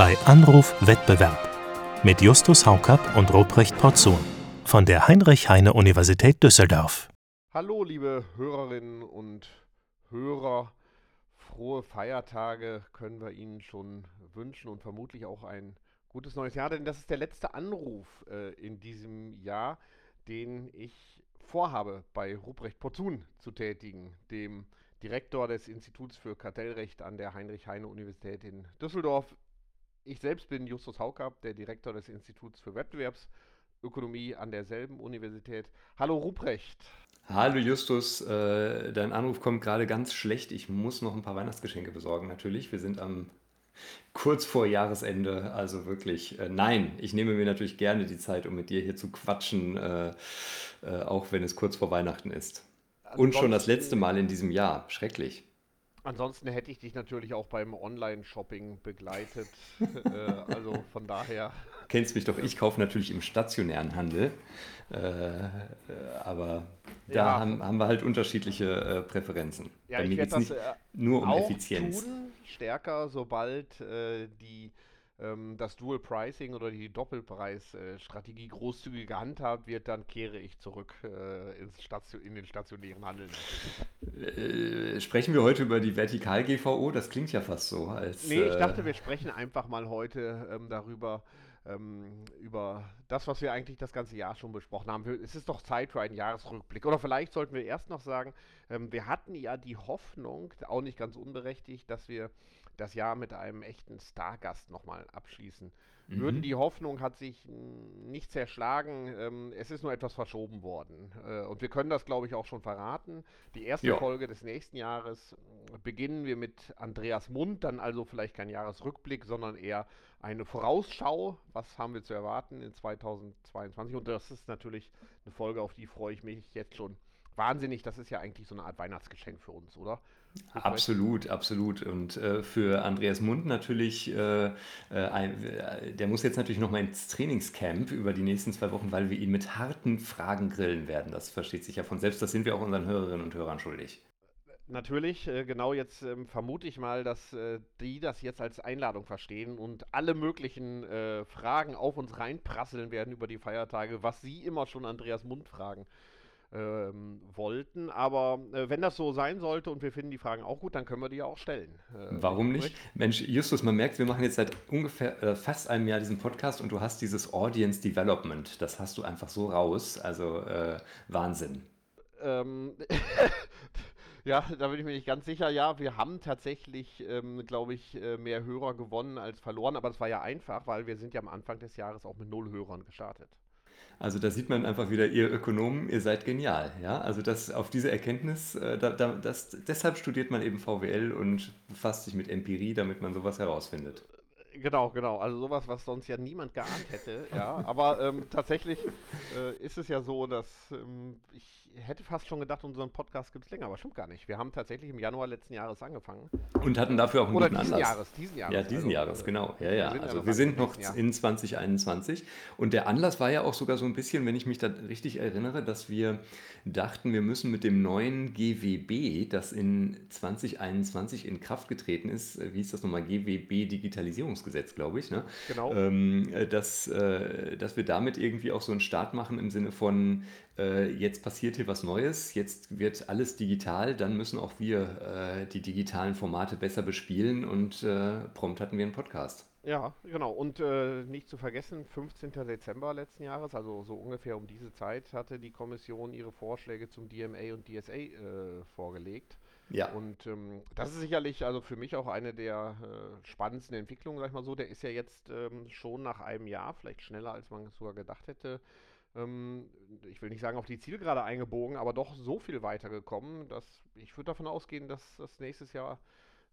bei Anruf Wettbewerb mit Justus Haukapp und Ruprecht Porzun von der Heinrich-Heine-Universität Düsseldorf. Hallo, liebe Hörerinnen und Hörer. Frohe Feiertage können wir Ihnen schon wünschen und vermutlich auch ein gutes neues Jahr, denn das ist der letzte Anruf äh, in diesem Jahr, den ich vorhabe, bei Ruprecht Porzun zu tätigen, dem Direktor des Instituts für Kartellrecht an der Heinrich-Heine-Universität in Düsseldorf. Ich selbst bin Justus Haukapp, der Direktor des Instituts für Wettbewerbsökonomie an derselben Universität. Hallo Ruprecht. Hallo Justus, äh, dein Anruf kommt gerade ganz schlecht. Ich muss noch ein paar Weihnachtsgeschenke besorgen, natürlich. Wir sind am kurz vor Jahresende, also wirklich. Äh, nein, ich nehme mir natürlich gerne die Zeit, um mit dir hier zu quatschen, äh, äh, auch wenn es kurz vor Weihnachten ist. Und schon das letzte Mal in diesem Jahr. Schrecklich. Ansonsten hätte ich dich natürlich auch beim Online-Shopping begleitet. äh, also von daher. Kennst mich doch, ich kaufe natürlich im stationären Handel. Äh, äh aber da ja. haben, haben, wir halt unterschiedliche äh, Präferenzen. Ja, Bei mir geht es nicht äh, nur um Effizienz. Tun, stärker, sobald äh, die ähm, das Dual Pricing oder die Doppelpreisstrategie großzügig gehandhabt wird, dann kehre ich zurück äh, ins Station, in den stationären Handel. Äh, sprechen wir heute über die Vertikal-GVO? Das klingt ja fast so. Als, nee, ich dachte, wir sprechen einfach mal heute ähm, darüber, ähm, über das, was wir eigentlich das ganze Jahr schon besprochen haben. Es ist doch Zeit für einen Jahresrückblick. Oder vielleicht sollten wir erst noch sagen, ähm, wir hatten ja die Hoffnung, auch nicht ganz unberechtigt, dass wir das Jahr mit einem echten Stargast nochmal abschließen mhm. würden. Die Hoffnung hat sich nicht zerschlagen. Ähm, es ist nur etwas verschoben worden. Äh, und wir können das, glaube ich, auch schon verraten. Die erste ja. Folge des nächsten Jahres äh, beginnen wir mit Andreas Mund, dann also vielleicht kein Jahresrückblick, sondern eher eine Vorausschau. Was haben wir zu erwarten in 2022? Und das ist natürlich eine Folge, auf die freue ich mich jetzt schon wahnsinnig. Das ist ja eigentlich so eine Art Weihnachtsgeschenk für uns, oder? Absolut, absolut. Und äh, für Andreas Mund natürlich, äh, äh, ein, äh, der muss jetzt natürlich noch mal ins Trainingscamp über die nächsten zwei Wochen, weil wir ihn mit harten Fragen grillen werden. Das versteht sich ja von selbst. Das sind wir auch unseren Hörerinnen und Hörern schuldig. Natürlich, äh, genau jetzt ähm, vermute ich mal, dass äh, die das jetzt als Einladung verstehen und alle möglichen Fragen auf uns reinprasseln werden über die Feiertage, was sie immer schon Andreas Mund fragen ähm, wollten. Aber äh, wenn das so sein sollte und wir finden die Fragen auch gut, dann können wir die ja auch stellen. Äh, Warum nicht? Mensch, Justus, man merkt, wir machen jetzt seit ungefähr äh, fast einem Jahr diesen Podcast und du hast dieses Audience Development. Das hast du einfach so raus. Also äh, Wahnsinn. Ähm. Ja, da bin ich mir nicht ganz sicher. Ja, wir haben tatsächlich, ähm, glaube ich, äh, mehr Hörer gewonnen als verloren, aber das war ja einfach, weil wir sind ja am Anfang des Jahres auch mit null Hörern gestartet. Also da sieht man einfach wieder, ihr Ökonomen, ihr seid genial. Ja? Also das, auf diese Erkenntnis, äh, da, da, das, deshalb studiert man eben VWL und befasst sich mit Empirie, damit man sowas herausfindet. Genau, genau. Also sowas, was sonst ja niemand geahnt hätte. ja, aber ähm, tatsächlich äh, ist es ja so, dass ähm, ich hätte fast schon gedacht, unseren Podcast gibt es länger, aber stimmt gar nicht. Wir haben tatsächlich im Januar letzten Jahres angefangen. Und hatten dafür auch einen Oder guten diesen Anlass. Jahres, diesen Jahres. Ja, diesen also, Jahres, genau. Ja, ja. Wir also wir sind noch in 2021. Und der Anlass war ja auch sogar so ein bisschen, wenn ich mich da richtig erinnere, dass wir dachten, wir müssen mit dem neuen GWB, das in 2021 in Kraft getreten ist, äh, wie ist das nochmal, GWB Digitalisierungsgesetz, glaube ich, ne? Genau. Ähm, äh, dass, äh, dass wir damit irgendwie auch so einen Start machen im Sinne von, äh, jetzt passiert hier was Neues, jetzt wird alles digital, dann müssen auch wir äh, die digitalen Formate besser bespielen und äh, prompt hatten wir einen Podcast. Ja, genau. Und äh, nicht zu vergessen, 15. Dezember letzten Jahres, also so ungefähr um diese Zeit, hatte die Kommission ihre Vorschläge zum DMA und DSA äh, vorgelegt. Ja. Und ähm, das ist sicherlich also für mich auch eine der äh, spannendsten Entwicklungen, sag ich mal so. Der ist ja jetzt ähm, schon nach einem Jahr, vielleicht schneller als man sogar gedacht hätte, ähm, ich will nicht sagen auf die Zielgerade eingebogen, aber doch so viel weitergekommen, dass ich würde davon ausgehen, dass das nächstes Jahr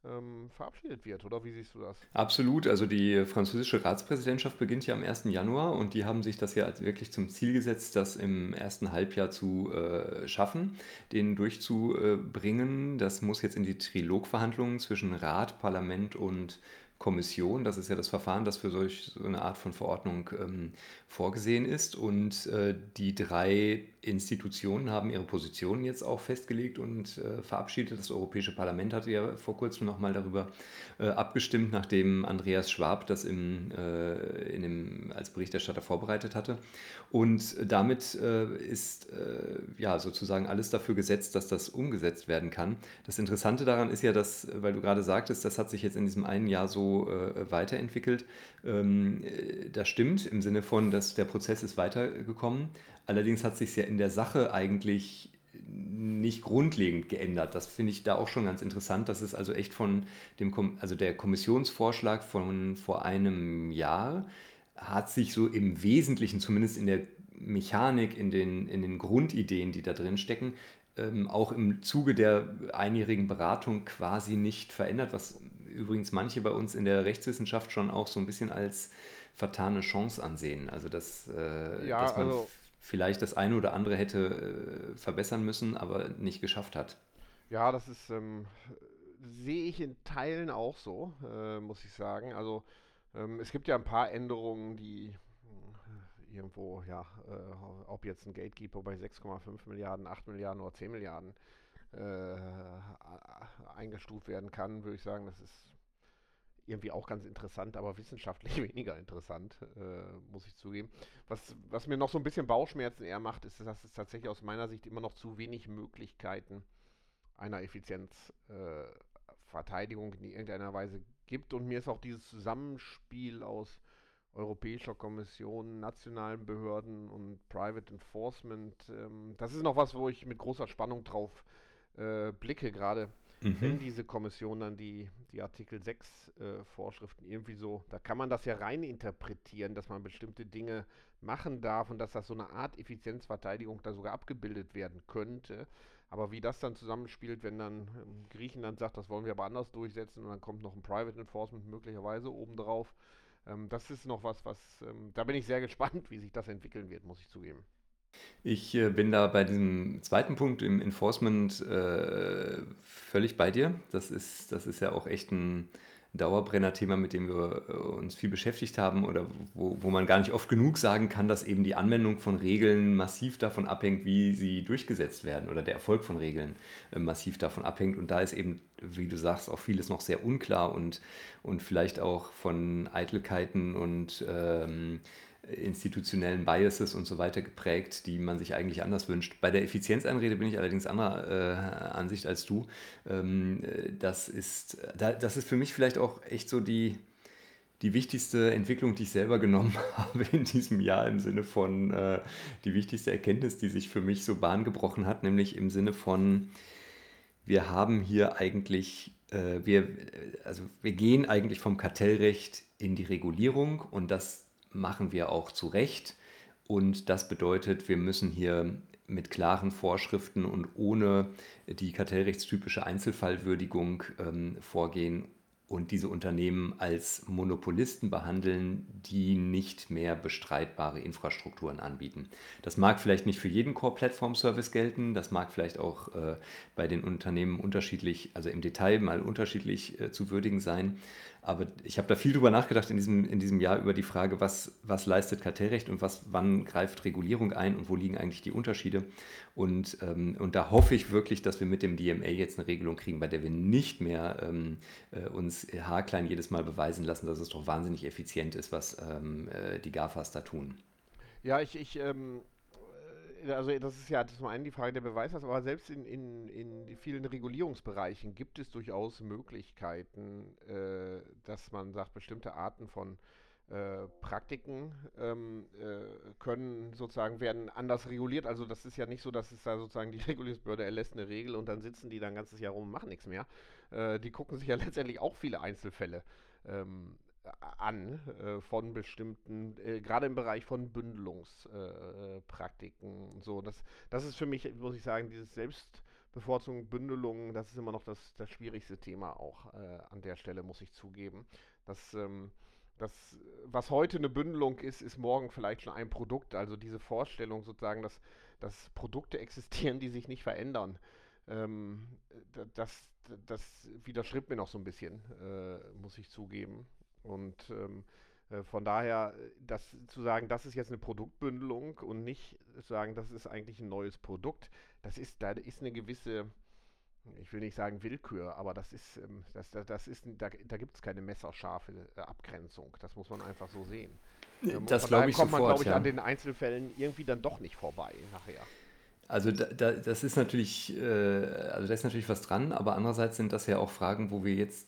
ähm, verabschiedet wird, oder wie siehst du das? Absolut, also die französische Ratspräsidentschaft beginnt ja am 1. Januar und die haben sich das ja wirklich zum Ziel gesetzt, das im ersten Halbjahr zu äh, schaffen, den durchzubringen. Das muss jetzt in die Trilogverhandlungen zwischen Rat, Parlament und Kommission. Das ist ja das Verfahren, das für solch so eine Art von Verordnung ähm, vorgesehen ist. Und äh, die drei Institutionen haben ihre Positionen jetzt auch festgelegt und äh, verabschiedet. Das Europäische Parlament hatte ja vor kurzem nochmal darüber äh, abgestimmt, nachdem Andreas Schwab das im, äh, in dem, als Berichterstatter vorbereitet hatte. Und damit äh, ist äh, ja sozusagen alles dafür gesetzt, dass das umgesetzt werden kann. Das Interessante daran ist ja, dass, weil du gerade sagtest, das hat sich jetzt in diesem einen Jahr so weiterentwickelt. Ähm, äh, das stimmt im Sinne von, dass der Prozess ist weitergekommen. Allerdings hat sich ja in der Sache eigentlich nicht grundlegend geändert. Das finde ich da auch schon ganz interessant. Das ist also echt von dem, also der Kommissionsvorschlag von vor einem Jahr hat sich so im Wesentlichen, zumindest in der Mechanik, in den, in den Grundideen, die da drin stecken, ähm, auch im Zuge der einjährigen Beratung quasi nicht verändert, was übrigens manche bei uns in der Rechtswissenschaft schon auch so ein bisschen als vertane Chance ansehen. Also dass, äh, ja, dass man also, vielleicht das eine oder andere hätte äh, verbessern müssen, aber nicht geschafft hat. Ja, das ist, ähm, sehe ich in Teilen auch so, äh, muss ich sagen. Also ähm, es gibt ja ein paar Änderungen, die äh, irgendwo, ja, äh, ob jetzt ein Gatekeeper bei 6,5 Milliarden, 8 Milliarden oder 10 Milliarden äh, eingestuft werden kann, würde ich sagen, das ist irgendwie auch ganz interessant, aber wissenschaftlich weniger interessant, äh, muss ich zugeben. Was, was mir noch so ein bisschen Bauchschmerzen eher macht, ist, dass es tatsächlich aus meiner Sicht immer noch zu wenig Möglichkeiten einer Effizienzverteidigung äh, in irgendeiner Weise gibt. Und mir ist auch dieses Zusammenspiel aus Europäischer Kommission, nationalen Behörden und Private Enforcement, ähm, das ist noch was, wo ich mit großer Spannung drauf blicke, gerade mhm. wenn diese Kommission dann die, die Artikel 6 äh, Vorschriften irgendwie so, da kann man das ja rein interpretieren, dass man bestimmte Dinge machen darf und dass das so eine Art Effizienzverteidigung da sogar abgebildet werden könnte. Aber wie das dann zusammenspielt, wenn dann ähm, Griechenland sagt, das wollen wir aber anders durchsetzen und dann kommt noch ein Private Enforcement möglicherweise obendrauf, ähm, das ist noch was, was, ähm, da bin ich sehr gespannt, wie sich das entwickeln wird, muss ich zugeben. Ich äh, bin da bei diesem zweiten Punkt im Enforcement äh, völlig bei dir. Das ist, das ist ja auch echt ein Dauerbrenner-Thema, mit dem wir äh, uns viel beschäftigt haben oder wo, wo man gar nicht oft genug sagen kann, dass eben die Anwendung von Regeln massiv davon abhängt, wie sie durchgesetzt werden oder der Erfolg von Regeln äh, massiv davon abhängt. Und da ist eben, wie du sagst, auch vieles noch sehr unklar und, und vielleicht auch von Eitelkeiten und ähm, institutionellen Biases und so weiter geprägt, die man sich eigentlich anders wünscht. Bei der Effizienzeinrede bin ich allerdings anderer äh, Ansicht als du. Ähm, das, ist, das ist für mich vielleicht auch echt so die, die wichtigste Entwicklung, die ich selber genommen habe in diesem Jahr im Sinne von äh, die wichtigste Erkenntnis, die sich für mich so Bahn gebrochen hat, nämlich im Sinne von, wir haben hier eigentlich, äh, wir, also wir gehen eigentlich vom Kartellrecht in die Regulierung und das machen wir auch zu Recht. Und das bedeutet, wir müssen hier mit klaren Vorschriften und ohne die kartellrechtstypische Einzelfallwürdigung ähm, vorgehen und diese Unternehmen als Monopolisten behandeln, die nicht mehr bestreitbare Infrastrukturen anbieten. Das mag vielleicht nicht für jeden Core-Platform-Service gelten, das mag vielleicht auch äh, bei den Unternehmen unterschiedlich, also im Detail mal unterschiedlich äh, zu würdigen sein. Aber ich habe da viel drüber nachgedacht in diesem, in diesem Jahr über die Frage, was, was leistet Kartellrecht und was, wann greift Regulierung ein und wo liegen eigentlich die Unterschiede. Und, ähm, und da hoffe ich wirklich, dass wir mit dem DMA jetzt eine Regelung kriegen, bei der wir nicht mehr ähm, äh, uns haarklein jedes Mal beweisen lassen, dass es doch wahnsinnig effizient ist, was ähm, äh, die GAFAs da tun. Ja, ich, ich ähm, also das ist ja zum einen die Frage der Beweislast, aber selbst in, in, in vielen Regulierungsbereichen gibt es durchaus Möglichkeiten, äh, dass man sagt, bestimmte Arten von äh, Praktiken ähm, äh, können sozusagen werden anders reguliert. Also das ist ja nicht so, dass es da sozusagen die Regulierungsbehörde erlässt eine Regel und dann sitzen die dann ein ganzes Jahr rum und machen nichts mehr. Äh, die gucken sich ja letztendlich auch viele Einzelfälle ähm, an äh, von bestimmten, äh, gerade im Bereich von Bündelungspraktiken. Äh, so, das, das ist für mich, muss ich sagen, dieses Selbstbevorzugung, Bündelung, das ist immer noch das, das schwierigste Thema auch an der Stelle, muss ich zugeben. Das, ähm, das, was heute eine Bündelung ist, ist morgen vielleicht schon ein Produkt. Also diese Vorstellung sozusagen, dass, dass Produkte existieren, die sich nicht verändern ähm, das, das widerstrebt mir noch so ein bisschen, äh, muss ich zugeben. Und ähm, äh, von daher, das zu sagen, das ist jetzt eine Produktbündelung und nicht sagen, das ist eigentlich ein neues Produkt, das ist, da ist eine gewisse, ich will nicht sagen Willkür, aber das ist, ähm, das, das, das ist, da, da gibt es keine messerscharfe äh, Abgrenzung. Das muss man einfach so sehen. Ähm, das glaube ich kommt man, glaube ich, ja. an den Einzelfällen irgendwie dann doch nicht vorbei nachher. Also da, da, das ist natürlich, äh, also da ist natürlich was dran, aber andererseits sind das ja auch Fragen, wo wir jetzt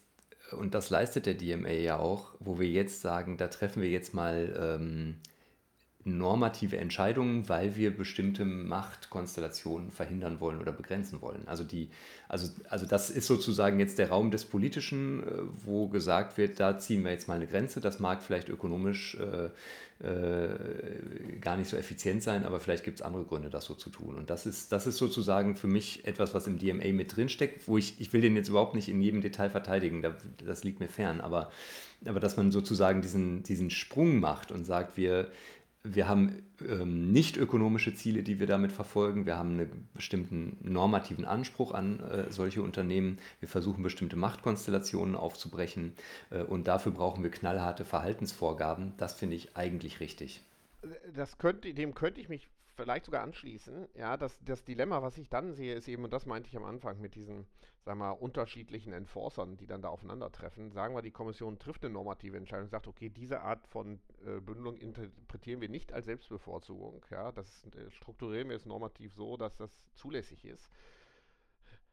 und das leistet der DMA ja auch, wo wir jetzt sagen, da treffen wir jetzt mal ähm, normative Entscheidungen, weil wir bestimmte Machtkonstellationen verhindern wollen oder begrenzen wollen. Also, die, also, also das ist sozusagen jetzt der Raum des Politischen, äh, wo gesagt wird, da ziehen wir jetzt mal eine Grenze. Das mag vielleicht ökonomisch äh, äh, gar nicht so effizient sein, aber vielleicht gibt es andere Gründe, das so zu tun. Und das ist, das ist sozusagen für mich etwas, was im DMA mit drinsteckt, wo ich, ich will den jetzt überhaupt nicht in jedem Detail verteidigen, das liegt mir fern, aber, aber dass man sozusagen diesen, diesen Sprung macht und sagt, wir, wir haben ähm, nicht ökonomische Ziele, die wir damit verfolgen. Wir haben einen bestimmten normativen Anspruch an äh, solche Unternehmen. Wir versuchen bestimmte Machtkonstellationen aufzubrechen äh, und dafür brauchen wir knallharte Verhaltensvorgaben. Das finde ich eigentlich richtig. Das könnte, dem könnte ich mich vielleicht sogar anschließen. Ja, das, das Dilemma, was ich dann sehe, ist eben, und das meinte ich am Anfang mit diesen, sagen wir, unterschiedlichen Enforcern, die dann da aufeinandertreffen. Sagen wir, die Kommission trifft eine normative Entscheidung und sagt, okay, diese Art von äh, Bündelung interpretieren wir nicht als Selbstbevorzugung. Ja, das äh, strukturieren wir jetzt normativ so, dass das zulässig ist.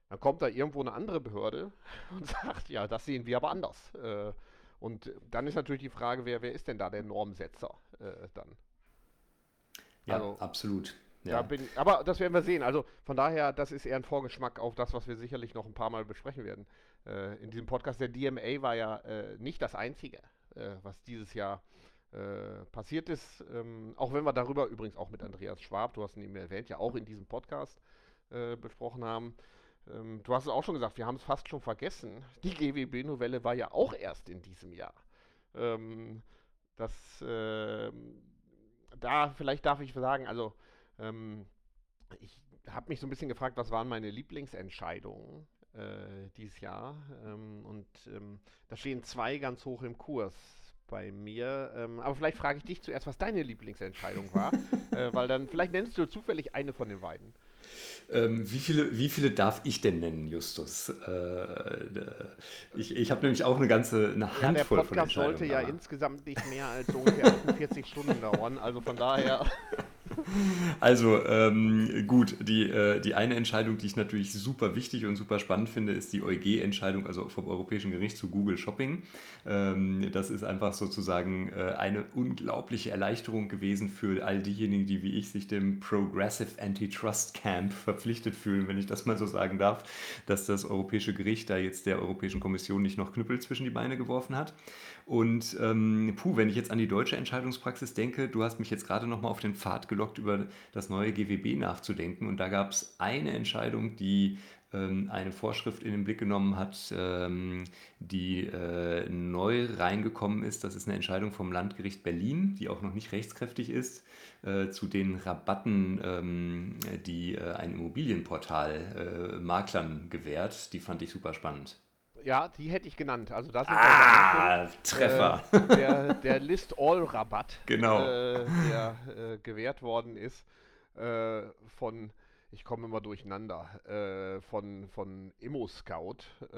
Dann kommt da irgendwo eine andere Behörde und sagt, ja, das sehen wir aber anders. Äh, und dann ist natürlich die Frage, wer, wer ist denn da der Normsetzer äh, dann? Ja, also, absolut. Ja. Bin, aber das werden wir sehen. Also von daher, das ist eher ein Vorgeschmack auf das, was wir sicherlich noch ein paar Mal besprechen werden. Äh, in diesem Podcast, der DMA war ja äh, nicht das Einzige, äh, was dieses Jahr äh, passiert ist. Ähm, auch wenn wir darüber übrigens auch mit Andreas Schwab, du hast ihn eben erwähnt, ja auch in diesem Podcast äh, besprochen haben. Ähm, du hast es auch schon gesagt, wir haben es fast schon vergessen. Die GWB-Novelle war ja auch erst in diesem Jahr. Ähm, das ähm, da vielleicht darf ich sagen, also ähm, ich habe mich so ein bisschen gefragt, was waren meine Lieblingsentscheidungen äh, dieses Jahr. Ähm, und ähm, da stehen zwei ganz hoch im Kurs bei mir. Ähm, aber vielleicht frage ich dich zuerst, was deine Lieblingsentscheidung war, äh, weil dann vielleicht nennst du zufällig eine von den beiden. Ähm, wie, viele, wie viele darf ich denn nennen, Justus? Äh, ich ich habe nämlich auch eine ganze eine Handvoll ja, der Podcast von sollte ja insgesamt nicht mehr als ungefähr 48 Stunden dauern, also von daher. Also ähm, gut, die, äh, die eine Entscheidung, die ich natürlich super wichtig und super spannend finde, ist die EuG-Entscheidung, also vom Europäischen Gericht zu Google Shopping. Ähm, das ist einfach sozusagen äh, eine unglaubliche Erleichterung gewesen für all diejenigen, die wie ich sich dem Progressive Antitrust Camp verpflichtet fühlen, wenn ich das mal so sagen darf, dass das Europäische Gericht da jetzt der Europäischen Kommission nicht noch Knüppel zwischen die Beine geworfen hat. Und ähm, puh, wenn ich jetzt an die deutsche Entscheidungspraxis denke, du hast mich jetzt gerade nochmal auf den Pfad gelockt, über das neue GWB nachzudenken. Und da gab es eine Entscheidung, die ähm, eine Vorschrift in den Blick genommen hat, ähm, die äh, neu reingekommen ist. Das ist eine Entscheidung vom Landgericht Berlin, die auch noch nicht rechtskräftig ist, äh, zu den Rabatten, ähm, die äh, ein Immobilienportal äh, Maklern gewährt. Die fand ich super spannend. Ja, die hätte ich genannt. Also das ist ah, der, Treffer. Äh, der, der List-All-Rabatt, genau. äh, der äh, gewährt worden ist äh, von, ich komme immer durcheinander, äh, von, von Immo Scout äh,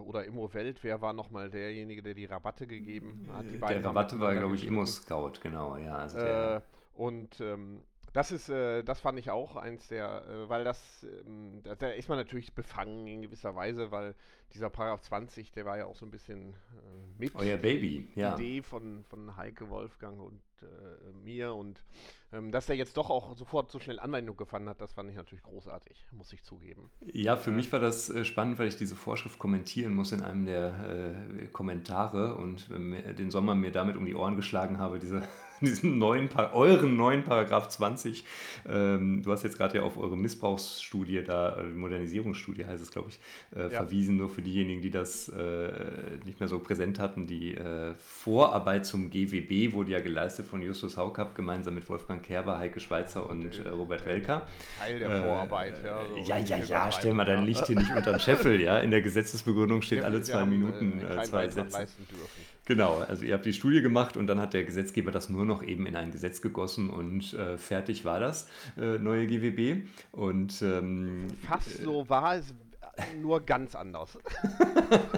oder Immo Welt. Wer war nochmal derjenige, der die Rabatte gegeben hat? Die der Rabatte war, glaube ich, Immo Scout, genau. Ja, also und ähm, das ist, äh, das fand ich auch eins der, äh, weil das, ähm, da, da, ist man natürlich befangen in gewisser Weise, weil dieser Paragraph 20, der war ja auch so ein bisschen äh, mit Euer Baby, ja. Idee von, von Heike Wolfgang und äh, mir und ähm, dass er jetzt doch auch sofort so schnell Anwendung gefunden hat, das fand ich natürlich großartig, muss ich zugeben. Ja, für mich war das äh, spannend, weil ich diese Vorschrift kommentieren muss in einem der äh, Kommentare und den Sommer mir damit um die Ohren geschlagen habe, diese diesen neuen, euren neuen Paragraph 20. Ähm, du hast jetzt gerade ja auf eure Missbrauchsstudie da, äh, Modernisierungsstudie heißt es, glaube ich, äh, ja. verwiesen, nur für diejenigen, die das äh, nicht mehr so präsent hatten. Die äh, Vorarbeit zum GWB wurde ja geleistet von Justus Haukapp gemeinsam mit Wolfgang Kerber, Heike Schweizer und äh, Robert Welker. Teil der Vorarbeit, ja. So ja, ja, ja, stell mal dein Licht hier nicht unter den Scheffel, ja. In der Gesetzesbegründung steht alle zwei Minuten äh, zwei Sätze. Genau, also ihr habt die Studie gemacht und dann hat der Gesetzgeber das nur noch eben in ein Gesetz gegossen und äh, fertig war das äh, neue GWB. Und ähm, fast so war es, nur ganz anders.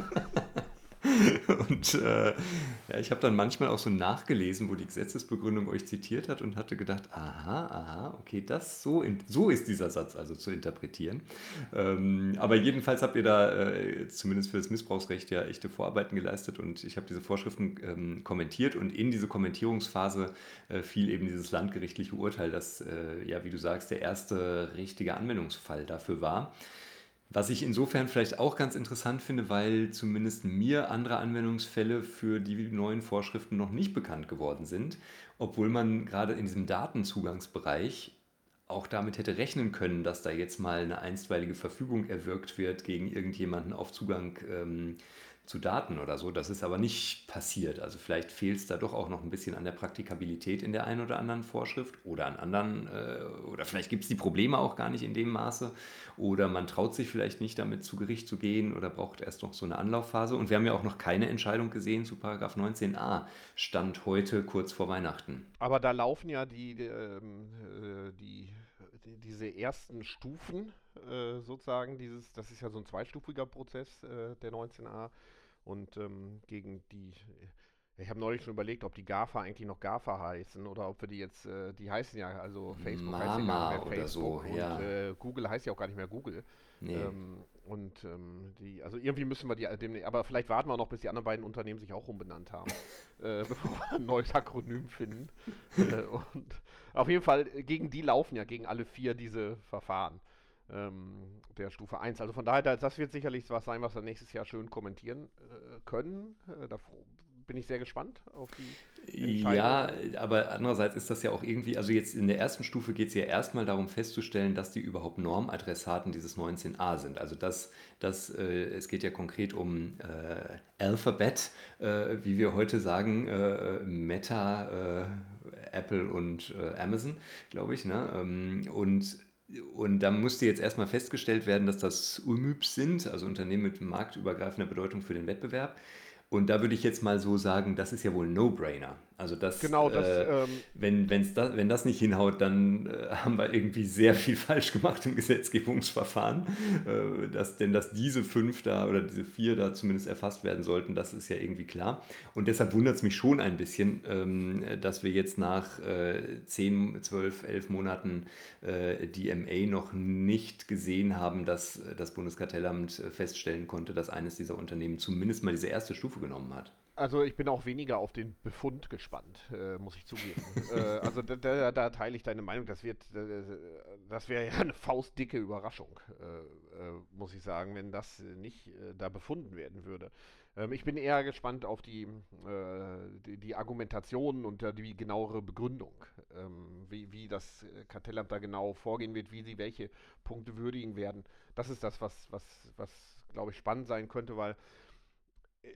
Und äh, ja, ich habe dann manchmal auch so nachgelesen, wo die Gesetzesbegründung euch zitiert hat und hatte gedacht, aha, aha, okay, das so, in, so ist dieser Satz also zu interpretieren. Ähm, aber jedenfalls habt ihr da äh, zumindest für das Missbrauchsrecht ja echte Vorarbeiten geleistet und ich habe diese Vorschriften ähm, kommentiert und in diese Kommentierungsphase äh, fiel eben dieses landgerichtliche Urteil, das, äh, ja, wie du sagst, der erste richtige Anwendungsfall dafür war. Was ich insofern vielleicht auch ganz interessant finde, weil zumindest mir andere Anwendungsfälle für die neuen Vorschriften noch nicht bekannt geworden sind, obwohl man gerade in diesem Datenzugangsbereich auch damit hätte rechnen können, dass da jetzt mal eine einstweilige Verfügung erwirkt wird gegen irgendjemanden auf Zugang ähm, zu Daten oder so. Das ist aber nicht passiert. Also vielleicht fehlt es da doch auch noch ein bisschen an der Praktikabilität in der einen oder anderen Vorschrift oder an anderen, äh, oder vielleicht gibt es die Probleme auch gar nicht in dem Maße oder man traut sich vielleicht nicht damit zu Gericht zu gehen oder braucht erst noch so eine Anlaufphase. Und wir haben ja auch noch keine Entscheidung gesehen zu Paragraph 19a, Stand heute kurz vor Weihnachten. Aber da laufen ja die, die, ähm, äh, die diese ersten Stufen äh, sozusagen, dieses, das ist ja so ein zweistufiger Prozess, äh, der 19a. Und ähm, gegen die, ich habe neulich schon überlegt, ob die GAFA eigentlich noch GAFA heißen oder ob wir die jetzt, äh, die heißen ja, also Facebook Mama heißt ja gar nicht mehr Facebook so, ja. und äh, Google heißt ja auch gar nicht mehr Google. Nee. Ähm, und ähm, die, also irgendwie müssen wir die, dem, aber vielleicht warten wir noch, bis die anderen beiden Unternehmen sich auch umbenannt haben, äh, bevor wir ein neues Akronym finden. Äh, und auf jeden Fall, gegen die laufen ja, gegen alle vier diese Verfahren ähm, der Stufe 1. Also von daher, das wird sicherlich was sein, was wir nächstes Jahr schön kommentieren äh, können. Äh, da bin ich sehr gespannt auf die Ja, aber andererseits ist das ja auch irgendwie, also jetzt in der ersten Stufe geht es ja erstmal darum festzustellen, dass die überhaupt Normadressaten dieses 19a sind. Also das, das, äh, es geht ja konkret um äh, Alphabet, äh, wie wir heute sagen, äh, Meta, Apple und Amazon, glaube ich. Ne? Ähm, und und da musste jetzt erstmal festgestellt werden, dass das UMÜPs sind, also Unternehmen mit marktübergreifender Bedeutung für den Wettbewerb. Und da würde ich jetzt mal so sagen, das ist ja wohl ein No-Brainer. Also das, genau, das, äh, ähm, wenn, wenn's da, wenn das nicht hinhaut, dann äh, haben wir irgendwie sehr viel falsch gemacht im Gesetzgebungsverfahren. Äh, dass, denn dass diese fünf da oder diese vier da zumindest erfasst werden sollten, das ist ja irgendwie klar. Und deshalb wundert es mich schon ein bisschen, ähm, dass wir jetzt nach äh, 10, 12, 11 Monaten äh, die MA noch nicht gesehen haben, dass das Bundeskartellamt äh, feststellen konnte, dass eines dieser Unternehmen zumindest mal diese erste Stufe genommen hat. Also ich bin auch weniger auf den Befund gespannt, äh, muss ich zugeben. äh, also da, da, da, teile ich deine Meinung. Das wird, äh, das wäre ja eine faustdicke Überraschung, äh, äh, muss ich sagen, wenn das nicht äh, da befunden werden würde. Ähm, ich bin eher gespannt auf die, die, die, Argumentation und die genauere Begründung, ähm, wie, wie das Kartellamt da genau vorgehen wird, wie sie welche Punkte würdigen werden. Das ist das, was, was, was glaube ich, spannend sein könnte, weil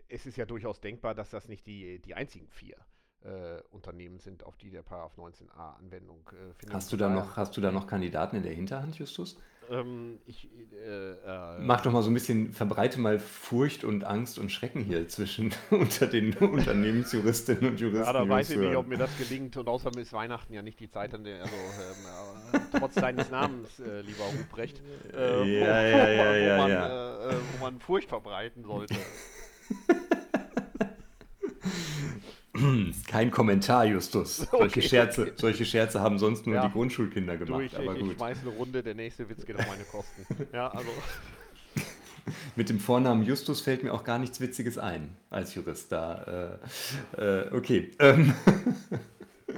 es ist ja durchaus denkbar, dass das nicht die, die einzigen vier äh, Unternehmen sind, auf die der Paragraph 19a Anwendung äh, findet. Hast du, da noch, hast du da noch Kandidaten in der Hinterhand, Justus? Ähm, ich, äh, äh, Mach doch mal so ein bisschen, verbreite mal Furcht und Angst und Schrecken hier zwischen unter den Unternehmensjuristinnen und Juristen. Ja, da weiß ich nicht, ob mir das gelingt und außerdem ist Weihnachten ja nicht die Zeit, an der, also ähm, äh, trotz deines Namens, äh, lieber Ruprecht, äh, ja, wo, ja, ja, wo, ja, man, ja. wo man Furcht verbreiten sollte. Kein Kommentar, Justus. Okay, solche, Scherze, solche Scherze haben sonst nur ja. die Grundschulkinder gemacht. Du, ich, aber gut. ich schmeiß eine Runde, der nächste Witz geht auf meine Kosten. ja, also. Mit dem Vornamen Justus fällt mir auch gar nichts Witziges ein als Jurist da. Äh, äh, okay. Ähm.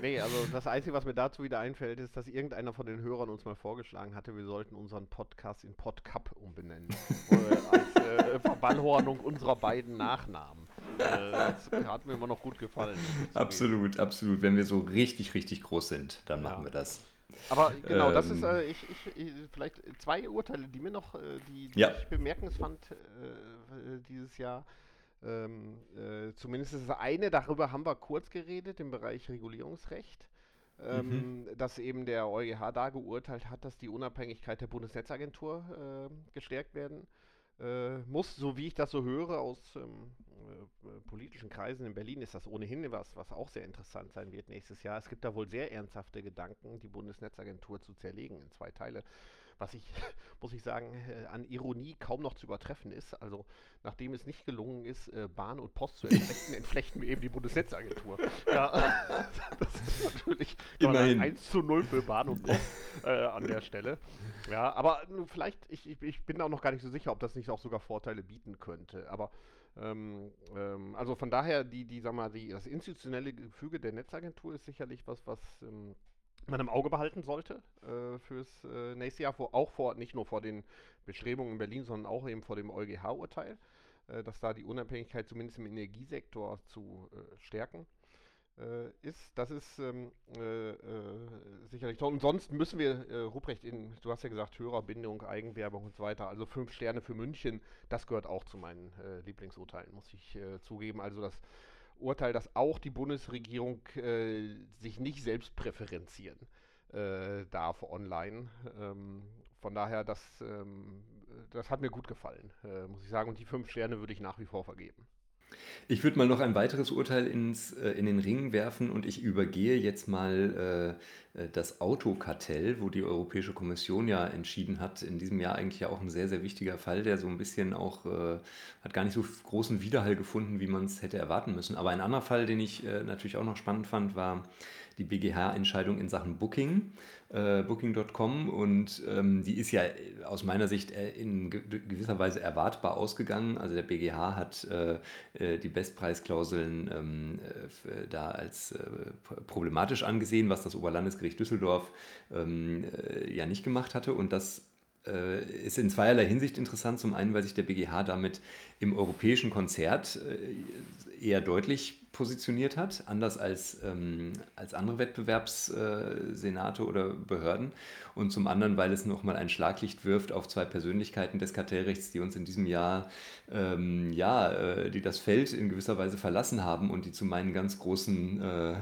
Nee, also das Einzige, was mir dazu wieder einfällt, ist, dass irgendeiner von den Hörern uns mal vorgeschlagen hatte, wir sollten unseren Podcast in Podcup umbenennen. als äh, Verballhornung unserer beiden Nachnamen. Äh, das hat mir immer noch gut gefallen. Absolut, absolut. Wenn wir so richtig, richtig groß sind, dann machen ja. wir das. Aber genau, ähm, das ist äh, ich, ich, ich, vielleicht zwei Urteile, die mir noch, äh, die, die ja. ich bemerkenswert fand äh, dieses Jahr. Ähm, äh, zumindest das eine, darüber haben wir kurz geredet, im Bereich Regulierungsrecht. ähm, mhm. dass eben der EuGH da geurteilt hat, dass die Unabhängigkeit der Bundesnetzagentur äh, gestärkt werden äh, muss, so wie ich das so höre aus ähm, äh, politischen Kreisen in Berlin, ist das ohnehin was, was auch sehr interessant sein wird nächstes Jahr. Es gibt da wohl sehr ernsthafte Gedanken, die Bundesnetzagentur zu zerlegen in zwei Teile was ich, muss ich sagen, äh, an Ironie kaum noch zu übertreffen ist. Also nachdem es nicht gelungen ist, äh, Bahn und Post zu entflechten, entflechten wir eben die Bundesnetzagentur. Ja, das ist natürlich Immerhin. 1 zu 0 für Bahn und Post äh, an der Stelle. Ja, aber vielleicht, ich, ich, ich bin auch noch gar nicht so sicher, ob das nicht auch sogar Vorteile bieten könnte. Aber ähm, ähm, also von daher, die, die, sag mal, die, das institutionelle Gefüge der Netzagentur ist sicherlich was, was ähm, man im Auge behalten sollte äh, fürs äh, nächste Jahr, vor, auch vor, nicht nur vor den Bestrebungen in Berlin, sondern auch eben vor dem EuGH-Urteil, äh, dass da die Unabhängigkeit zumindest im Energiesektor zu äh, stärken äh, ist. Das ist ähm, äh, sicherlich toll. Und sonst müssen wir, Ruprecht, in, du hast ja gesagt, Hörerbindung, Eigenwerbung und so weiter, also fünf Sterne für München, das gehört auch zu meinen Lieblingsurteilen, muss ich zugeben. Also das Urteil, dass auch die Bundesregierung äh, sich nicht selbst präferenzieren äh, darf online. Ähm, von daher, das, ähm, das hat mir gut gefallen, äh, muss ich sagen. Und die fünf Sterne würde ich nach wie vor vergeben. Ich würde mal noch ein weiteres Urteil ins, äh, in den Ring werfen und ich übergehe jetzt mal äh, äh, das Autokartell, wo die Europäische Kommission ja entschieden hat, in diesem Jahr eigentlich ja auch ein sehr, sehr wichtiger Fall, der so ein bisschen auch, äh, hat gar nicht so großen Widerhall gefunden, wie man es hätte erwarten müssen. Aber ein anderer Fall, den ich äh, natürlich auch noch spannend fand, war die BGH-Entscheidung in Sachen Booking äh, Booking.com und ähm, die ist ja aus meiner Sicht äh, in gewisser Weise erwartbar ausgegangen. Also der BGH hat äh, äh, die Bestpreisklauseln ähm, äh, da als äh, problematisch angesehen, was das Oberlandesgericht Düsseldorf ähm, ja nicht gemacht hatte und das ist in zweierlei Hinsicht interessant. Zum einen, weil sich der BGH damit im europäischen Konzert eher deutlich positioniert hat, anders als, ähm, als andere Wettbewerbssenate äh, oder Behörden. Und zum anderen, weil es nochmal ein Schlaglicht wirft auf zwei Persönlichkeiten des Kartellrechts, die uns in diesem Jahr, ähm, ja, äh, die das Feld in gewisser Weise verlassen haben und die zu meinen ganz großen äh,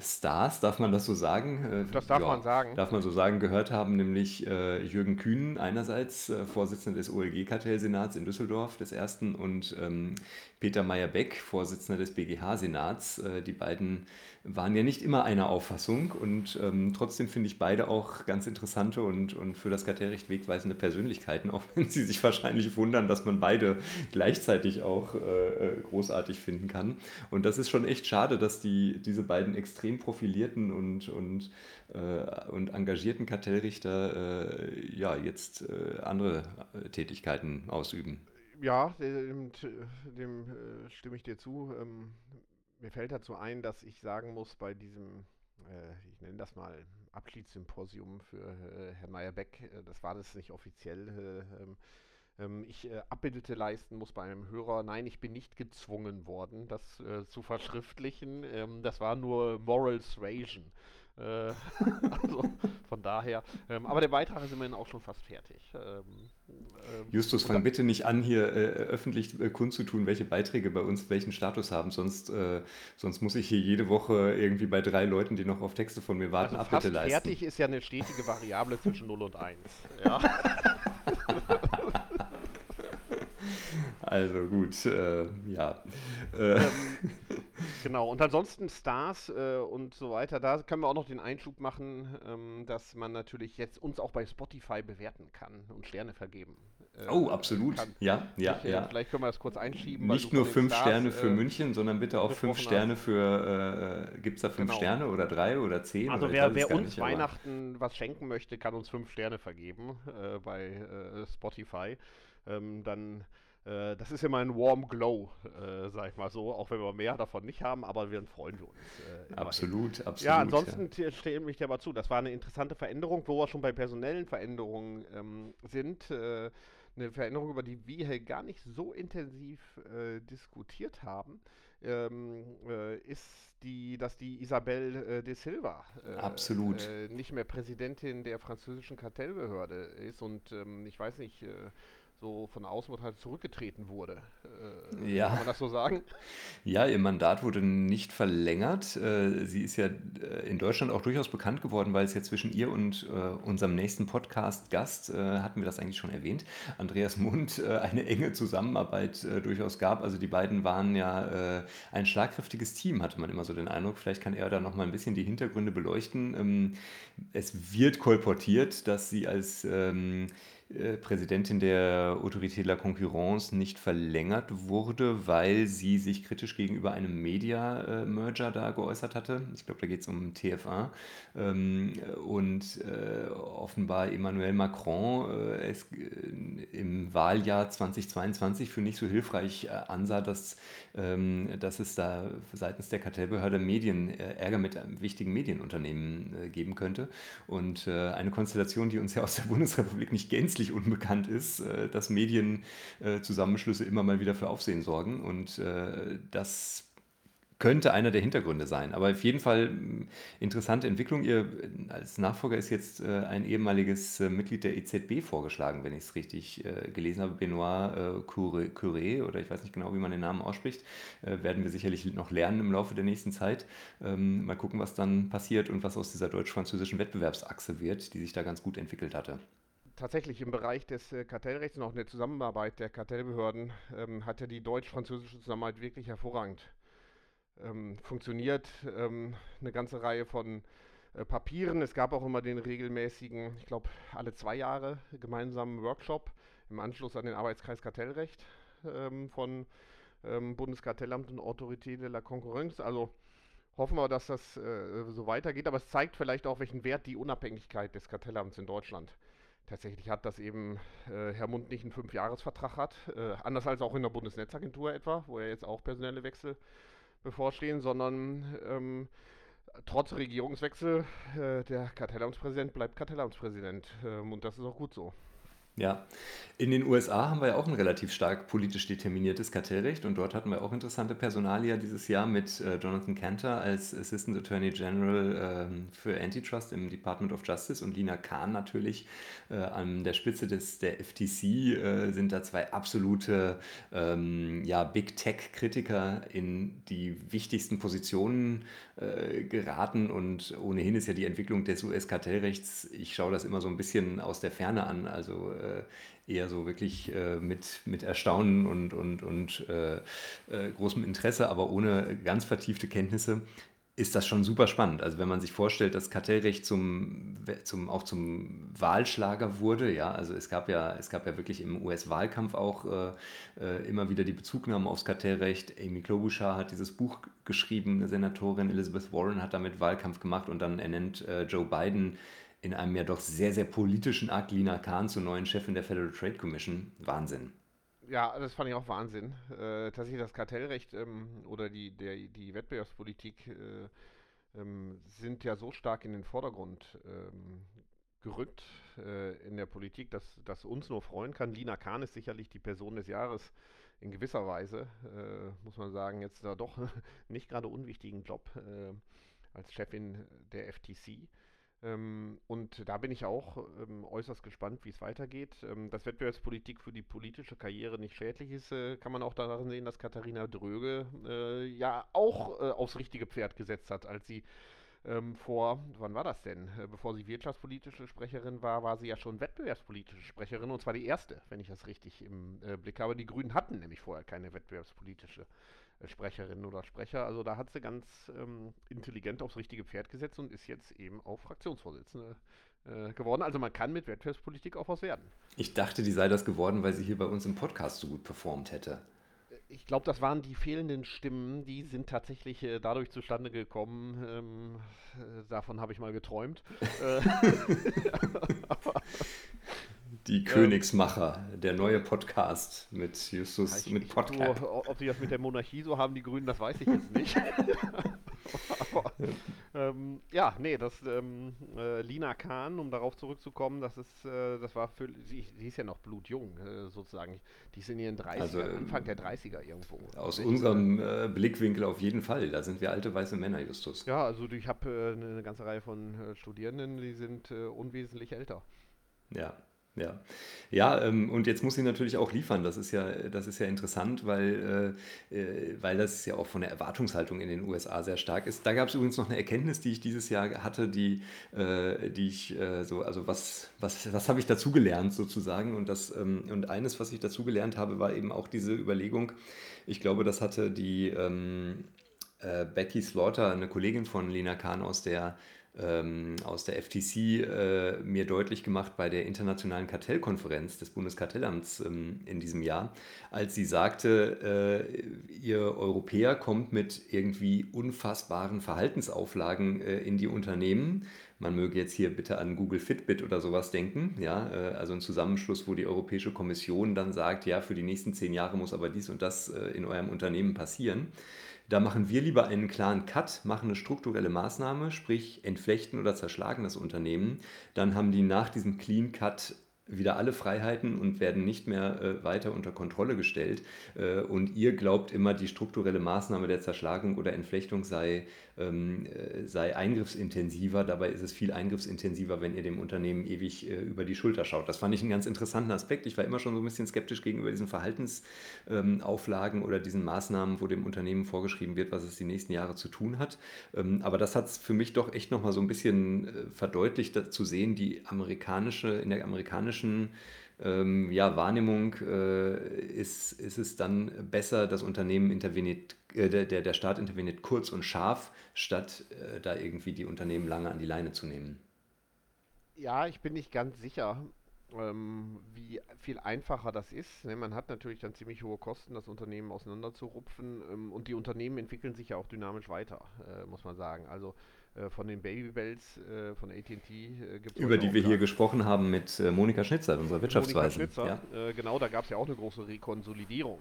Stars, darf man das so sagen? Äh, das darf ja, man sagen. Darf man so sagen, gehört haben, nämlich äh, Jürgen Kühn einerseits, äh, Vorsitzender des OLG-Kartellsenats in Düsseldorf, des ersten, und ähm, Peter Meyer-Beck, Vorsitzender des BGH-Senats. Äh, die beiden waren ja nicht immer einer Auffassung und ähm, trotzdem finde ich beide auch ganz interessante und, und für das Kartellrecht wegweisende Persönlichkeiten, auch wenn sie sich wahrscheinlich wundern, dass man beide gleichzeitig auch äh, großartig finden kann. Und das ist schon echt schade, dass die, diese beiden extrem profilierten und, und, äh, und engagierten Kartellrichter äh, ja, jetzt äh, andere Tätigkeiten ausüben. Ja, dem, dem äh, stimme ich dir zu. Mir fällt dazu ein, dass ich sagen muss, bei diesem, äh, ich nenne das mal Abschiedssymposium für äh, Herrn Meyer-Beck, äh, das war das nicht offiziell, äh, ähm, ähm, ich äh, Abbitte leisten muss bei einem Hörer. Nein, ich bin nicht gezwungen worden, das äh, zu verschriftlichen. Ähm, das war nur Moral Suasion. Äh, also von daher. Ähm, aber der Beitrag ist immerhin auch schon fast fertig. Ähm, ähm, Justus, fang bitte nicht an, hier äh, öffentlich äh, kundzutun, welche Beiträge bei uns welchen Status haben. Sonst, äh, sonst muss ich hier jede Woche irgendwie bei drei Leuten, die noch auf Texte von mir warten, also Abbitte leisten. Fertig ist ja eine stetige Variable zwischen 0 und 1. Ja. Also gut, äh, ja. Äh. Ähm, genau, und ansonsten Stars äh, und so weiter, da können wir auch noch den Einschub machen, ähm, dass man natürlich jetzt uns auch bei Spotify bewerten kann und Sterne vergeben. Äh, oh, absolut. Kann. Ja, ja, ich, ja. Vielleicht können wir das kurz einschieben. Nicht nur fünf Stars, Sterne für äh, München, sondern bitte auch fünf Sterne für, äh, gibt es da fünf genau. Sterne oder drei oder zehn? Also wer, wer uns nicht, Weihnachten was schenken möchte, kann uns fünf Sterne vergeben bei Spotify. Ähm, dann äh, das ist immer ein Warm Glow, äh, sag ich mal so, auch wenn wir mehr davon nicht haben, aber wir freuen wir uns. Äh, absolut, absolut. Ja, ansonsten ja. stelle ich dir aber zu, das war eine interessante Veränderung, wo wir schon bei personellen Veränderungen ähm, sind. Äh, eine Veränderung, über die wir hier gar nicht so intensiv äh, diskutiert haben. Ähm, äh, ist die, dass die Isabelle äh, de Silva äh, Absolut. nicht mehr Präsidentin der französischen Kartellbehörde ist und ähm, ich weiß nicht, so von außen halt zurückgetreten wurde. Äh, ja. Kann man das so sagen? Ja, ihr Mandat wurde nicht verlängert. Äh, sie ist ja äh, in Deutschland auch durchaus bekannt geworden, weil es ja zwischen ihr und äh, unserem nächsten Podcast-Gast, hatten wir das eigentlich schon erwähnt, Andreas Mund, eine enge Zusammenarbeit durchaus gab. Also die beiden waren ja ein schlagkräftiges Team, hatte man immer so den Eindruck. Vielleicht kann er da noch mal ein bisschen die Hintergründe beleuchten. Ähm, es wird kolportiert, dass sie als ähm, äh, Präsidentin der Autorité de la Concurrence nicht verlängert wurde, weil sie sich kritisch gegenüber einem Media-Merger da geäußert hatte. Ich glaube, da geht es um TF1. Ähm, und äh, offenbar Emmanuel Macron äh, es im Wahljahr 2022 für nicht so hilfreich ansah, dass, dass es da seitens der Kartellbehörde Medien, Ärger mit wichtigen Medienunternehmen geben könnte. Und eine Konstellation, die uns ja aus der Bundesrepublik nicht gänzlich unbekannt ist, äh, dass Medienzusammenschlüsse immer mal wieder für Aufsehen sorgen. Und äh, das könnte einer der Hintergründe sein. Aber auf jeden Fall hm, interessante Entwicklung. Ihr als Nachfolger ist jetzt äh, ein ehemaliges Mitglied der EZB vorgeschlagen, wenn ich es richtig gelesen habe. Benoit Curé, oder ich weiß nicht genau, wie man den Namen ausspricht. werden wir sicherlich noch lernen im Laufe der nächsten Zeit. Ähm, mal gucken, was dann passiert und was aus dieser deutsch-französischen Wettbewerbsachse wird, die sich da ganz gut entwickelt hatte tatsächlich im Bereich des äh, Kartellrechts und auch in der Zusammenarbeit der Kartellbehörden ähm, hat ja die deutsch-französische Zusammenarbeit wirklich hervorragend ähm, funktioniert. Ähm, eine ganze Reihe von äh, Papieren. Es gab auch immer den regelmäßigen, ich glaube, alle zwei Jahre gemeinsamen Workshop im Anschluss an den Arbeitskreis Kartellrecht ähm, von ähm, Bundeskartellamt und Autorité de la Concurrence. Also hoffen wir, dass das äh, so weitergeht. Aber es zeigt vielleicht auch, welchen Wert die Unabhängigkeit des Kartellamts in Deutschland Tatsächlich hat das eben äh, Herr Mund nicht einen Fünfjahresvertrag hat, äh, anders als auch in der Bundesnetzagentur etwa, wo ja jetzt auch personelle Wechsel bevorstehen, sondern ähm, trotz Regierungswechsel äh, der Kartellamtspräsident bleibt Kartellamtspräsident ähm, und das ist auch gut so. Ja, in den USA haben wir ja auch ein relativ stark politisch determiniertes Kartellrecht und dort hatten wir auch interessante Personalia dieses Jahr mit äh, Jonathan Cantor als Assistant Attorney General ähm, für Antitrust im Department of Justice und Lina Kahn natürlich äh, an der Spitze des, der FTC äh, sind da zwei absolute ähm, ja, Big Tech-Kritiker in die wichtigsten Positionen äh, geraten und ohnehin ist ja die Entwicklung des US-Kartellrechts, ich schaue das immer so ein bisschen aus der Ferne an, also eher so wirklich äh, mit, mit Erstaunen und, und, und äh, äh, großem Interesse, aber ohne ganz vertiefte Kenntnisse ist das schon super spannend. Also wenn man sich vorstellt, dass Kartellrecht zum, zum, auch zum Wahlschlager wurde, ja, also es gab ja, es gab ja wirklich im US-Wahlkampf auch äh, äh, immer wieder die Bezugnahme aufs Kartellrecht. Amy Klobuchar hat dieses Buch geschrieben, eine Senatorin Elizabeth Warren hat damit Wahlkampf gemacht und dann ernennt äh, Joe Biden in einem ja doch sehr, sehr politischen Akt Lina Kahn zur neuen Chefin der Federal Trade Commission. Wahnsinn ja, das fand ich auch Wahnsinn. Äh, tatsächlich das Kartellrecht ähm, oder die, der, die Wettbewerbspolitik äh, ähm, sind ja so stark in den Vordergrund ähm, gerückt äh, in der Politik, dass das uns nur freuen kann. Lina Kahn ist sicherlich die Person des Jahres in gewisser Weise, äh, muss man sagen, jetzt da doch nicht gerade unwichtigen Job äh, als Chefin der FTC. Ähm, und da bin ich auch ähm, äußerst gespannt, wie es weitergeht. Ähm, dass Wettbewerbspolitik für die politische Karriere nicht schädlich ist, äh, kann man auch daran sehen, dass Katharina Dröge äh, ja auch äh, aufs richtige Pferd gesetzt hat, als sie ähm, vor, wann war das denn? Äh, bevor sie wirtschaftspolitische Sprecherin war, war sie ja schon wettbewerbspolitische Sprecherin und zwar die erste, wenn ich das richtig im äh, Blick habe. Die Grünen hatten nämlich vorher keine wettbewerbspolitische Sprecherinnen oder Sprecher. Also da hat sie ganz ähm, intelligent aufs richtige Pferd gesetzt und ist jetzt eben auch Fraktionsvorsitzende äh, geworden. Also man kann mit Wettbewerbspolitik auch was werden. Ich dachte, die sei das geworden, weil sie hier bei uns im Podcast so gut performt hätte. Ich glaube, das waren die fehlenden Stimmen, die sind tatsächlich äh, dadurch zustande gekommen. Ähm, äh, davon habe ich mal geträumt. Äh, aber die ähm, Königsmacher, der neue Podcast mit Justus, ich, mit Podcast. ob sie das mit der Monarchie so haben, die Grünen, das weiß ich jetzt nicht. Aber, ähm, ja, nee, das ähm, äh, Lina Kahn, um darauf zurückzukommen, das ist, äh, das war für, sie, sie, ist ja noch blutjung, äh, sozusagen. Die ist in ihren 30 also, Anfang der 30er irgendwo. Aus unserem äh, Blickwinkel auf jeden Fall. Da sind wir alte weiße Männer, Justus. Ja, also ich habe äh, eine ganze Reihe von äh, Studierenden, die sind unwesentlich älter. Ja, Ja, ja, ähm, und jetzt muss sie natürlich auch liefern. Das ist ja, das ist ja interessant, weil, äh, äh, weil das ja auch von der Erwartungshaltung in den USA sehr stark ist. Da gab es übrigens noch eine Erkenntnis, die ich dieses Jahr hatte, die, äh, die ich äh, so, also was, was, was habe ich dazugelernt sozusagen? Und das, ähm, und eines, was ich dazugelernt habe, war eben auch diese Überlegung. Ich glaube, das hatte die ähm, äh, Becky Slaughter, eine Kollegin von Lena Kahn aus der ähm, aus der FTC äh, mir deutlich gemacht bei der internationalen Kartellkonferenz des Bundeskartellamts ähm, in diesem Jahr, als sie sagte, äh, ihr Europäer kommt mit irgendwie unfassbaren Verhaltensauflagen äh, in die Unternehmen. Man möge jetzt hier bitte an Google Fitbit oder sowas denken, ja, äh, also ein Zusammenschluss, wo die Europäische Kommission dann sagt, ja, für die nächsten zehn Jahre muss aber dies und das äh, in eurem Unternehmen passieren. Da machen wir lieber einen klaren Cut, machen eine strukturelle Maßnahme, sprich entflechten oder zerschlagen das Unternehmen. Dann haben die nach diesem Clean Cut wieder alle Freiheiten und werden nicht mehr äh, weiter unter Kontrolle gestellt. Äh, und ihr glaubt immer, die strukturelle Maßnahme der Zerschlagung oder Entflechtung sei, ähm, äh, sei eingriffsintensiver. Dabei ist es viel eingriffsintensiver, wenn ihr dem Unternehmen ewig äh, über die Schulter schaut. Das fand ich einen ganz interessanten Aspekt. Ich war immer schon so ein bisschen skeptisch gegenüber diesen Verhaltensauflagen ähm, oder diesen Maßnahmen, wo dem Unternehmen vorgeschrieben wird, was es die nächsten Jahre zu tun hat. Ähm, aber das hat es für mich doch echt nochmal so ein bisschen äh, verdeutlicht zu sehen, die amerikanische, in der amerikanischen ähm, ja, Wahrnehmung äh, ist, ist es dann besser, das Unternehmen interveniert, äh, der, der Staat interveniert kurz und scharf, statt äh, da irgendwie die Unternehmen lange an die Leine zu nehmen. Ja, ich bin nicht ganz sicher, ähm, wie viel einfacher das ist. Ne, man hat natürlich dann ziemlich hohe Kosten, das Unternehmen auseinanderzurupfen ähm, und die Unternehmen entwickeln sich ja auch dynamisch weiter, äh, muss man sagen. Also äh, von den Babybells äh, von AT&T äh, gibt es Über die wir hier gesprochen haben mit äh, Monika Schnitzer, unserer Wirtschaftsweise. Monika Schnitzer, ja. Genau, da gab es ja auch eine große Rekonsolidierung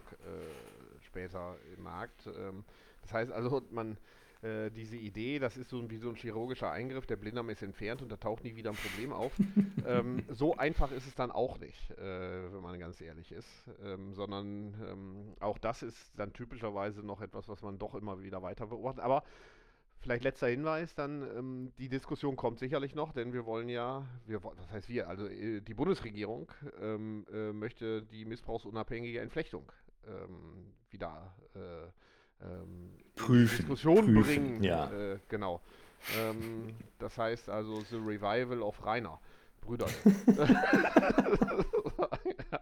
später im Markt. Ähm, das heißt also, man diese Idee, das ist so ein, wie so ein chirurgischer Eingriff, der Blinddarm ist entfernt und da taucht nie wieder ein Problem auf. ähm, so einfach ist es dann auch nicht, äh, wenn man ganz ehrlich ist, ähm, sondern ähm, auch das ist dann typischerweise noch etwas, was man doch immer wieder weiter beobachtet. Aber Vielleicht letzter Hinweis, dann ähm, die Diskussion kommt sicherlich noch, denn wir wollen ja, wir, das heißt wir, also äh, die Bundesregierung ähm, äh, möchte die missbrauchsunabhängige Entflechtung ähm, wieder äh, ähm, prüfen, Diskussion prüfen, bringen. Ja. Äh, genau. Ähm, das heißt also The Revival of Rainer. Brüder.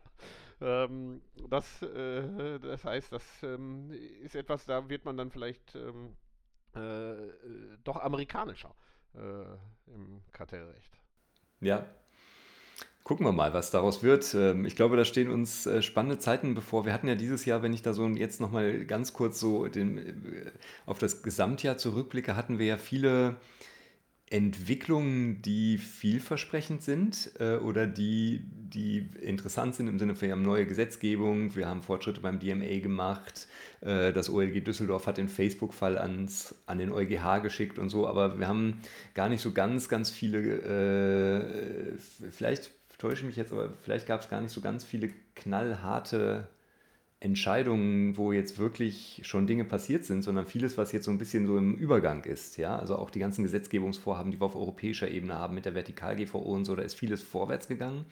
ähm, das, äh, das heißt, das ähm, ist etwas, da wird man dann vielleicht ähm, äh, äh, doch amerikanischer äh, im Kartellrecht. Ja. Gucken wir mal, was daraus wird. Ähm, ich glaube, da stehen uns spannende Zeiten bevor. Wir hatten ja dieses Jahr, wenn ich da so jetzt nochmal ganz kurz so den, auf das Gesamtjahr zurückblicke, hatten wir ja viele Entwicklungen, die vielversprechend sind äh, oder die, die interessant sind im Sinne von, wir haben neue Gesetzgebung, wir haben Fortschritte beim DMA gemacht, äh, das OLG Düsseldorf hat den Facebook-Fall an den EuGH geschickt und so, aber wir haben gar nicht so ganz, ganz viele, äh, vielleicht täusche ich mich jetzt, aber vielleicht gab es gar nicht so ganz viele knallharte Entscheidungen, wo jetzt wirklich schon Dinge passiert sind, sondern vieles, was jetzt so ein bisschen so im Übergang ist. Ja? Also auch die ganzen Gesetzgebungsvorhaben, die wir auf europäischer Ebene haben mit der Vertikal-GVO und so, da ist vieles vorwärts gegangen.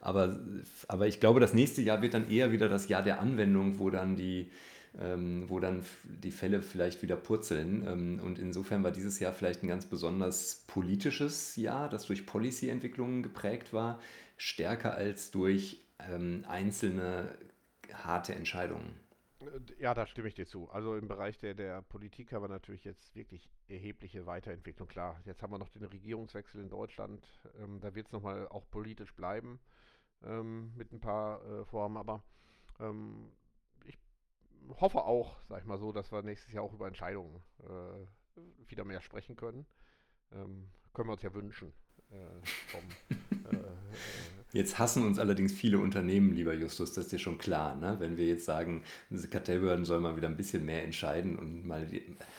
Aber, aber ich glaube, das nächste Jahr wird dann eher wieder das Jahr der Anwendung, wo dann die, ähm, wo dann die Fälle vielleicht wieder purzeln. Ähm, und insofern war dieses Jahr vielleicht ein ganz besonders politisches Jahr, das durch Policy-Entwicklungen geprägt war, stärker als durch ähm, einzelne harte Entscheidungen. Ja, da stimme ich dir zu. Also im Bereich der, der Politik haben wir natürlich jetzt wirklich erhebliche Weiterentwicklung. Klar, jetzt haben wir noch den Regierungswechsel in Deutschland. Ähm, da wird es nochmal auch politisch bleiben ähm, mit ein paar äh, Formen. Aber ähm, hoffe auch, sag ich mal so, dass wir nächstes Jahr auch über Entscheidungen äh, wieder mehr sprechen können. Ähm, können wir uns ja wünschen. Äh, vom, äh, äh, Jetzt hassen uns allerdings viele Unternehmen, lieber Justus, das ist dir schon klar. Ne? Wenn wir jetzt sagen, diese Kartellbehörden sollen mal wieder ein bisschen mehr entscheiden und mal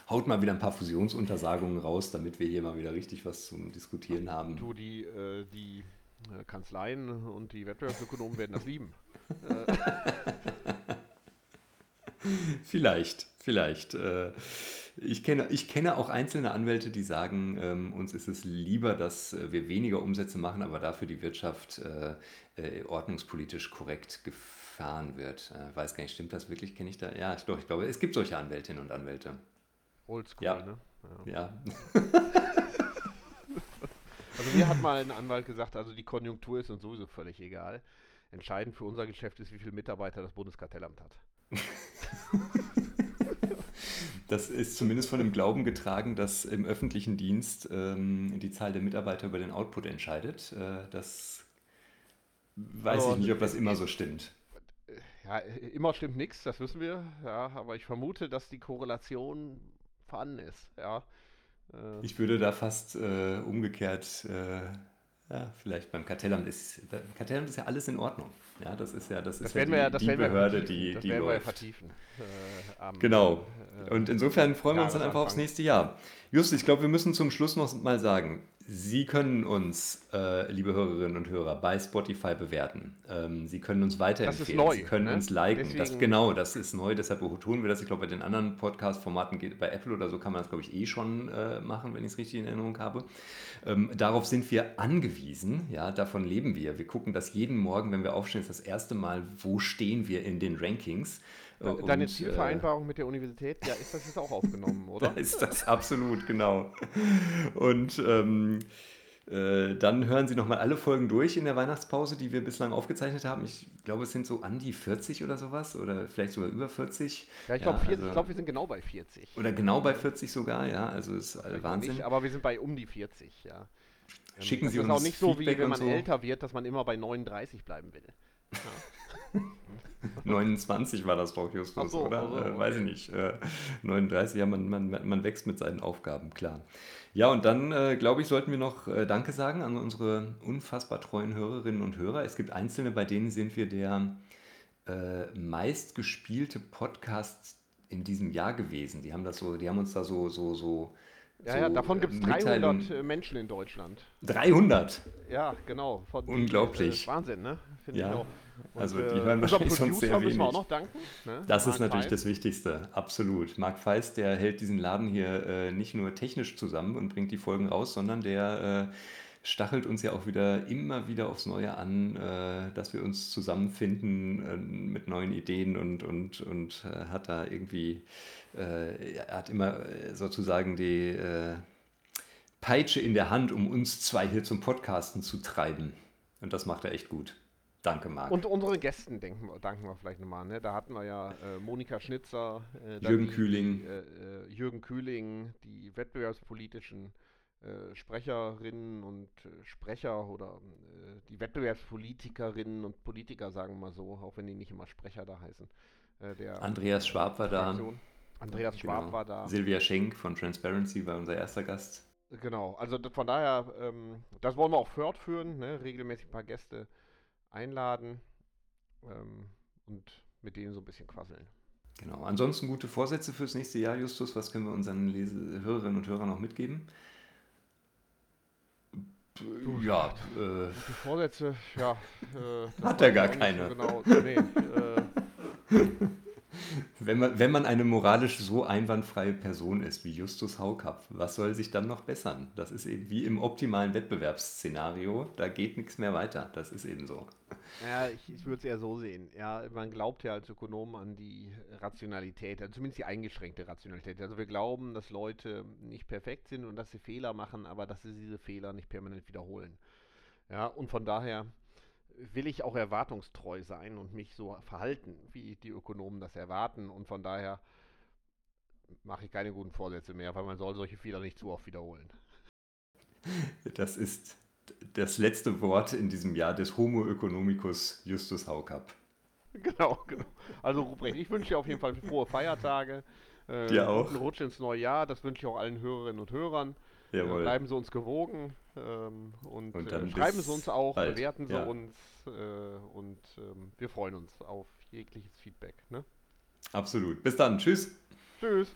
haut mal wieder ein paar Fusionsuntersagungen raus, damit wir hier mal wieder richtig was zum Diskutieren haben. Du, die, äh, die Kanzleien und die Wettbewerbsökonomen werden das lieben. vielleicht, vielleicht. Äh, Ich kenne, ich kenne auch einzelne Anwälte, die sagen, ähm, uns ist es lieber, dass äh, wir weniger Umsätze machen, aber dafür die Wirtschaft äh, äh, ordnungspolitisch korrekt gefahren wird. Äh, weiß gar nicht, stimmt das wirklich? Kenne ich da? Ja, doch, ich glaube, es gibt solche Anwältinnen und Anwälte. Oldschool, Ja. ne? Ja. Ja, Also mir hat mal ein Anwalt gesagt, also die Konjunktur ist uns sowieso völlig egal. Entscheidend für unser Geschäft ist, wie viele Mitarbeiter das Bundeskartellamt hat. das ist zumindest von dem Glauben getragen, dass im öffentlichen Dienst ähm, die Zahl der Mitarbeiter über den Output entscheidet. Äh, das weiß Also, ich nicht, ob das immer so stimmt. Ja, immer stimmt nichts, das wissen wir. Ja, aber ich vermute, dass die Korrelation vorhanden ist. Ja. Äh, Ich würde da fast äh, umgekehrt, äh, ja, vielleicht beim Kartellamt ist, beim Kartellamt ist ja alles in Ordnung. Ja, das ist ja, das ist das ja werden die, wir ja, das die werden wir Behörde, vertiefen. die, das die werden wir ja läuft. vertiefen. Äh, am, Genau. äh, Und insofern freuen wir uns dann einfach aufs nächste Jahr. Just, ich glaube, wir müssen zum Schluss noch mal sagen, Sie können uns, äh, liebe Hörerinnen und Hörer, bei Spotify bewerten. Ähm, Sie können uns weiterempfehlen. neu, Sie können ne? uns liken. Das, Deswegen- genau, das ist neu, deshalb tun wir das. Ich glaube, bei den anderen Podcast-Formaten geht, bei Apple oder so kann man das, glaube ich, eh schon äh, machen, wenn ich es richtig in Erinnerung habe. Ähm, darauf sind wir angewiesen, ja, davon leben wir. Wir gucken das jeden Morgen, wenn wir aufstehen, ist das erste Mal, wo stehen wir in den Rankings. Äh, Deine und, äh, Zielvereinbarung mit der Universität, ja, ist das jetzt auch aufgenommen, da oder? ist das absolut, genau. Und ähm, äh, dann hören Sie nochmal alle Folgen durch in der Weihnachtspause, die wir bislang aufgezeichnet haben. Ich glaube, es sind so an die 40 oder sowas oder vielleicht sogar über 40. Ja, ich Ja, glaube, also- glaub, wir sind genau bei 40. Oder genau bei 40 sogar, ja. Also ist äh, Wahnsinn. Nicht, aber wir sind bei um die 40, ja. Schicken das Sie ist uns auch nicht so, wie Feedback wenn man so. älter wird, dass man immer bei 39 bleiben will. 29 war das doch, Justus, so, oder? ach so, äh, weiß ich nicht. Äh, 39, ja, man, man, man wächst mit seinen Aufgaben, klar. Ja, und dann, äh, glaube ich, sollten wir noch äh, Danke sagen an unsere unfassbar treuen Hörerinnen und Hörer. Es gibt einzelne, bei denen sind wir der äh, meistgespielte Podcast in diesem Jahr gewesen. Die haben das so, die haben uns da so, so, so. Ja, so, ja, davon äh, gibt es Mitteilungen- 300 äh, Menschen in Deutschland. 300! Ja, genau. Von, Unglaublich. Äh, Wahnsinn, ne? Finde Ja, ich auch. Und, also die äh, hören unserem wahrscheinlich sonst sehr müssen wir auch wenig. noch danken. Ne? Das Mark ist natürlich Feist. das Wichtigste, absolut. Marc Feist, der hält diesen Laden hier äh, nicht nur technisch zusammen und bringt die Folgen raus, sondern der äh, stachelt uns ja auch wieder immer wieder aufs Neue an, äh, dass wir uns zusammenfinden äh, mit neuen Ideen und, und, und äh, hat da irgendwie, äh, er hat immer äh, sozusagen die äh, Peitsche in der Hand, um uns zwei hier zum Podcasten zu treiben. Und das macht er echt gut. Danke, Marc. Und unseren Gästen denken danken wir vielleicht nochmal. Ne? Da hatten wir ja äh, Monika Schnitzer, äh, Jürgen die, Kühling. Die, äh, Jürgen Kühling, die wettbewerbspolitischen Sprecherinnen und äh, Sprecher oder äh, die Wettbewerbspolitikerinnen und Politiker, sagen wir mal so, auch wenn die nicht immer Sprecher da heißen. Äh, der Andreas Schwab war da. Andreas Schwab Genau. war da. Silvia Schenk von Transparency war unser erster Gast. Genau, also von daher, ähm, das wollen wir auch fortführen, ne? regelmäßig ein paar Gäste einladen ähm, und mit denen so ein bisschen quasseln. Genau. Ansonsten gute Vorsätze fürs nächste Jahr, Justus. Was können wir unseren Lese Hörerinnen und Hörern noch mitgeben? Ja, äh, Die Vorsätze, ja. Äh, Hat er gar keine. Genau. Nee, äh, wenn, man, wenn man eine moralisch so einwandfreie Person ist wie Justus Haukapp, was soll sich dann noch bessern? Das ist eben wie im optimalen Wettbewerbsszenario. Da geht nichts mehr weiter. Das ist eben so. Ja, ich, ich würde es eher so sehen. Ja, man glaubt ja als Ökonom an die Rationalität, also zumindest die eingeschränkte Rationalität. Also wir glauben, dass Leute nicht perfekt sind und dass sie Fehler machen, aber dass sie diese Fehler nicht permanent wiederholen. Ja, und von daher will ich auch erwartungstreu sein und mich so verhalten, wie die Ökonomen das erwarten. Und von daher mache ich keine guten Vorsätze mehr, weil man soll solche Fehler nicht zu oft wiederholen. Das ist das letzte Wort in diesem Jahr des Homo economicus Justus Haukapp. Genau, genau. Also Ruprecht, ich wünsche dir auf jeden Fall frohe Feiertage. Äh, Dir auch. Guten Rutsch ins neue Jahr. Das wünsche ich auch allen Hörerinnen und Hörern. Äh, Jawohl. bleiben Sie uns gewogen und, und, Und äh, schreiben Sie uns auch, bald. bewerten Sie Ja. uns äh, und ähm, wir freuen uns auf jegliches Feedback. Ne? Absolut. Bis dann. Tschüss. Tschüss.